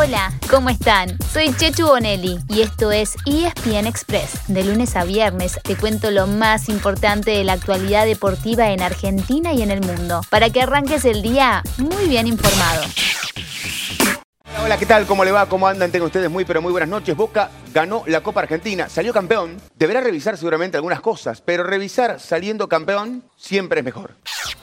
Hola, ¿cómo están? Soy Chechu Bonelli y esto es ESPN Express. De lunes a viernes te cuento lo más importante de la actualidad deportiva en Argentina y en el mundo, para que arranques el día muy bien informado. Hola, ¿qué tal? ¿Cómo le va? ¿Cómo andan? Tengo ustedes muy, pero muy buenas noches. Boca ganó la Copa Argentina, salió campeón. Deberá revisar seguramente algunas cosas, pero revisar saliendo campeón siempre es mejor.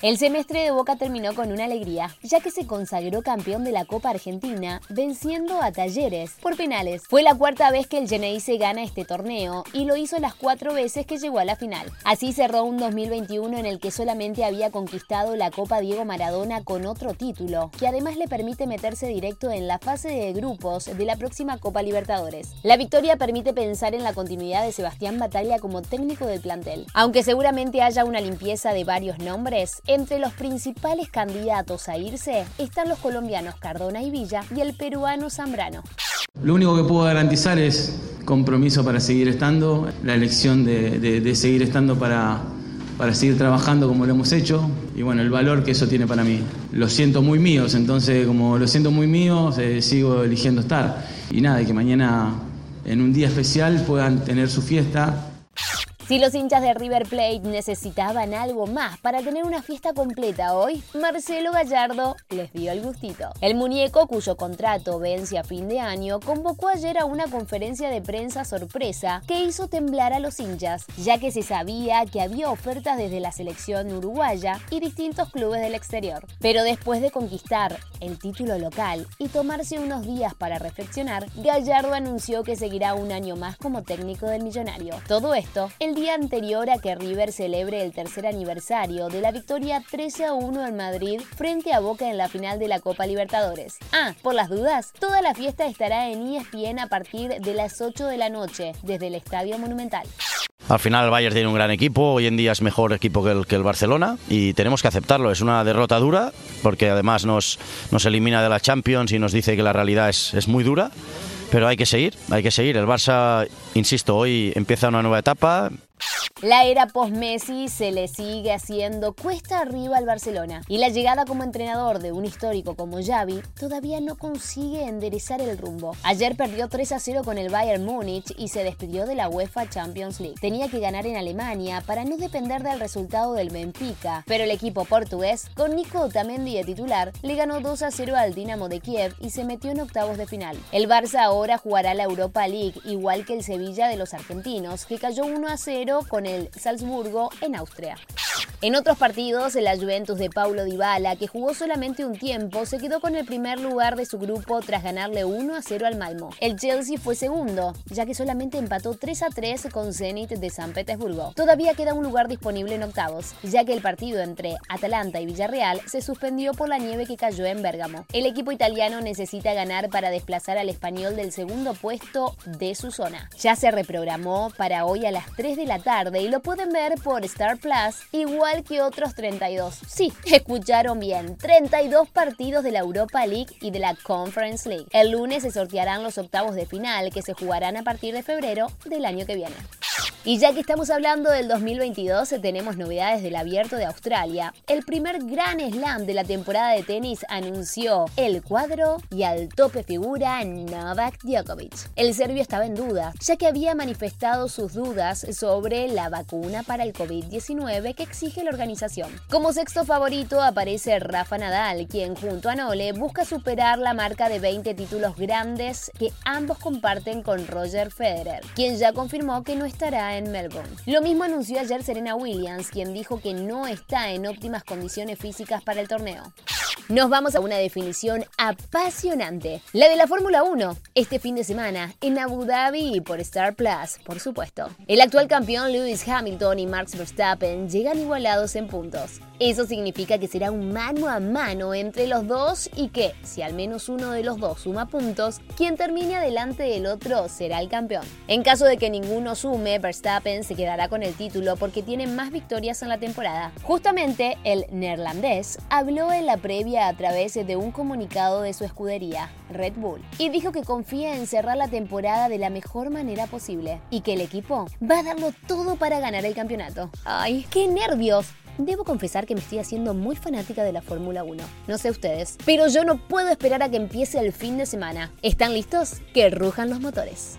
El semestre de Boca terminó con una alegría, ya que se consagró campeón de la Copa Argentina, venciendo a Talleres por penales. Fue la cuarta vez que el se gana este torneo y lo hizo las cuatro veces que llegó a la final. Así cerró un 2021 en el que solamente había conquistado la Copa Diego Maradona con otro título, que además le permite meterse directo en la fase de grupos de la próxima Copa Libertadores. La victoria permite pensar en la continuidad de Sebastián Batalla como técnico del plantel. Aunque seguramente haya una limpieza de varios nombres, entre los principales candidatos a irse están los colombianos Cardona y Villa y el peruano Zambrano. Lo único que puedo garantizar es compromiso para seguir estando, la elección de, seguir estando para, seguir trabajando como lo hemos hecho y bueno, el valor que eso tiene para mí. Lo siento muy míos, entonces como lo siento muy míos, eh, sigo eligiendo estar. Y nada, que mañana en un día especial puedan tener su fiesta si los hinchas de River Plate necesitaban algo más para tener una fiesta completa hoy, Marcelo Gallardo les dio el gustito. El muñeco, cuyo contrato vence a fin de año, convocó ayer a una conferencia de prensa sorpresa que hizo temblar a los hinchas, ya que se sabía que había ofertas desde la selección uruguaya y distintos clubes del exterior. Pero después de conquistar el título local y tomarse unos días para reflexionar, Gallardo anunció que seguirá un año más como técnico del millonario. Todo esto el día anterior a que River celebre el tercer aniversario de la victoria 13 a 1 en Madrid frente a Boca en la final de la Copa Libertadores. Ah, por las dudas, toda la fiesta estará en ESPN a partir de las 8 de la noche desde el Estadio Monumental. Al final el Bayern tiene un gran equipo, hoy en día es mejor equipo que el, que el Barcelona y tenemos que aceptarlo. Es una derrota dura porque además nos, nos elimina de la Champions y nos dice que la realidad es, es muy dura. Pero hay que seguir, hay que seguir. El Barça, insisto, hoy empieza una nueva etapa. La era post-Messi se le sigue haciendo cuesta arriba al Barcelona y la llegada como entrenador de un histórico como Xavi todavía no consigue enderezar el rumbo. Ayer perdió 3 a 0 con el Bayern Múnich y se despidió de la UEFA Champions League. Tenía que ganar en Alemania para no depender del resultado del Benfica, pero el equipo portugués, con Nico Otamendi de titular, le ganó 2 a 0 al Dinamo de Kiev y se metió en octavos de final. El Barça ahora jugará la Europa League igual que el Sevilla de los argentinos, que cayó 1 a 0 con el Salzburgo en Austria. En otros partidos, la Juventus de Paulo Dybala, que jugó solamente un tiempo, se quedó con el primer lugar de su grupo tras ganarle 1 a 0 al Malmo. El Chelsea fue segundo, ya que solamente empató 3 a 3 con Zenit de San Petersburgo. Todavía queda un lugar disponible en octavos, ya que el partido entre Atalanta y Villarreal se suspendió por la nieve que cayó en Bérgamo. El equipo italiano necesita ganar para desplazar al español del segundo puesto de su zona. Ya se reprogramó para hoy a las 3 de la tarde y lo pueden ver por Star Plus, que otros 32. Sí, escucharon bien, 32 partidos de la Europa League y de la Conference League. El lunes se sortearán los octavos de final que se jugarán a partir de febrero del año que viene. Y ya que estamos hablando del 2022, tenemos novedades del Abierto de Australia. El primer gran slam de la temporada de tenis anunció el cuadro y al tope figura Novak Djokovic. El serbio estaba en duda, ya que había manifestado sus dudas sobre la vacuna para el COVID-19 que exige la organización. Como sexto favorito aparece Rafa Nadal, quien junto a Nole busca superar la marca de 20 títulos grandes que ambos comparten con Roger Federer, quien ya confirmó que no estará en Melbourne. Lo mismo anunció ayer Serena Williams, quien dijo que no está en óptimas condiciones físicas para el torneo. Nos vamos a una definición apasionante, la de la Fórmula 1, este fin de semana en Abu Dhabi y por Star Plus, por supuesto. El actual campeón Lewis Hamilton y Max Verstappen llegan igualados en puntos. Eso significa que será un mano a mano entre los dos y que, si al menos uno de los dos suma puntos, quien termine adelante del otro será el campeón. En caso de que ninguno sume, Verstappen se quedará con el título porque tiene más victorias en la temporada. Justamente el neerlandés habló en la previa a través de un comunicado de su escudería, Red Bull, y dijo que confía en cerrar la temporada de la mejor manera posible y que el equipo va a darlo todo para ganar el campeonato. ¡Ay, qué nervios! Debo confesar que me estoy haciendo muy fanática de la Fórmula 1. No sé ustedes, pero yo no puedo esperar a que empiece el fin de semana. ¿Están listos? Que rujan los motores.